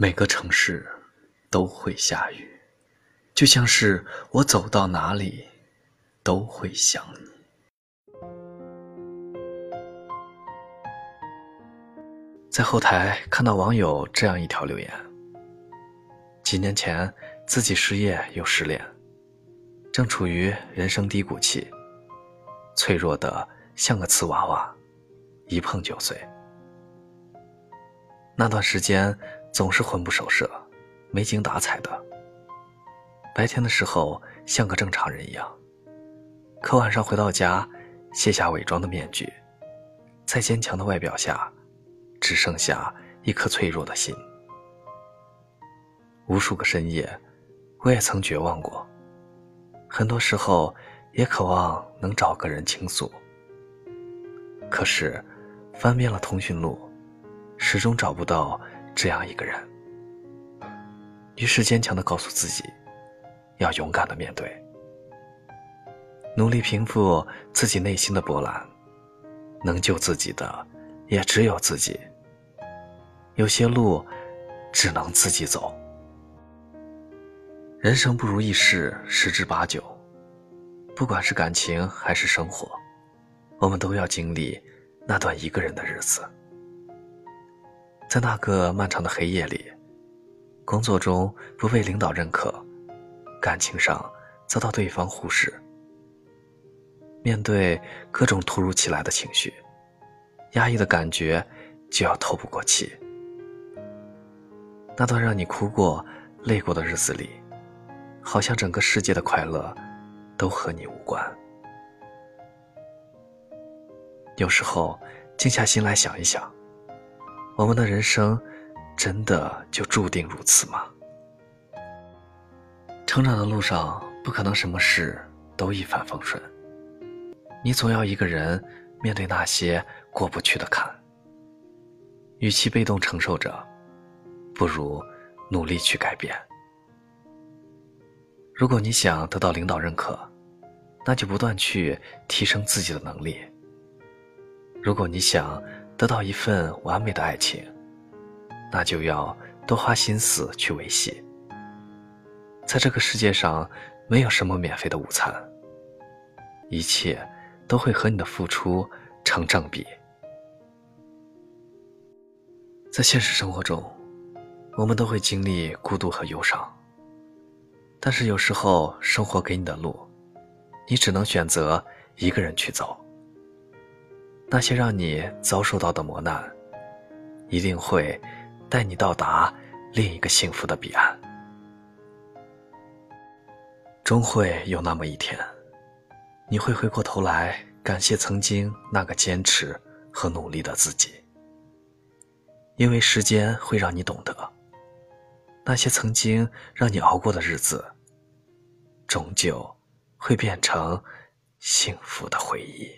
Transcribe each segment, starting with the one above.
每个城市都会下雨，就像是我走到哪里都会想你。在后台看到网友这样一条留言：几年前自己失业又失恋，正处于人生低谷期，脆弱的像个瓷娃娃，一碰就碎。那段时间。总是魂不守舍、没精打采的。白天的时候像个正常人一样，可晚上回到家，卸下伪装的面具，在坚强的外表下，只剩下一颗脆弱的心。无数个深夜，我也曾绝望过，很多时候也渴望能找个人倾诉。可是，翻遍了通讯录，始终找不到。这样一个人，于是坚强的告诉自己，要勇敢的面对，努力平复自己内心的波澜。能救自己的，也只有自己。有些路，只能自己走。人生不如意事十之八九，不管是感情还是生活，我们都要经历那段一个人的日子。在那个漫长的黑夜里，工作中不被领导认可，感情上遭到对方忽视，面对各种突如其来的情绪，压抑的感觉就要透不过气。那段让你哭过、累过的日子里，好像整个世界的快乐都和你无关。有时候，静下心来想一想。我们的人生，真的就注定如此吗？成长的路上，不可能什么事都一帆风顺。你总要一个人面对那些过不去的坎。与其被动承受着，不如努力去改变。如果你想得到领导认可，那就不断去提升自己的能力。如果你想，得到一份完美的爱情，那就要多花心思去维系。在这个世界上，没有什么免费的午餐，一切都会和你的付出成正比。在现实生活中，我们都会经历孤独和忧伤，但是有时候生活给你的路，你只能选择一个人去走。那些让你遭受到的磨难，一定会带你到达另一个幸福的彼岸。终会有那么一天，你会回过头来感谢曾经那个坚持和努力的自己，因为时间会让你懂得，那些曾经让你熬过的日子，终究会变成幸福的回忆。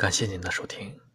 感谢您的收听。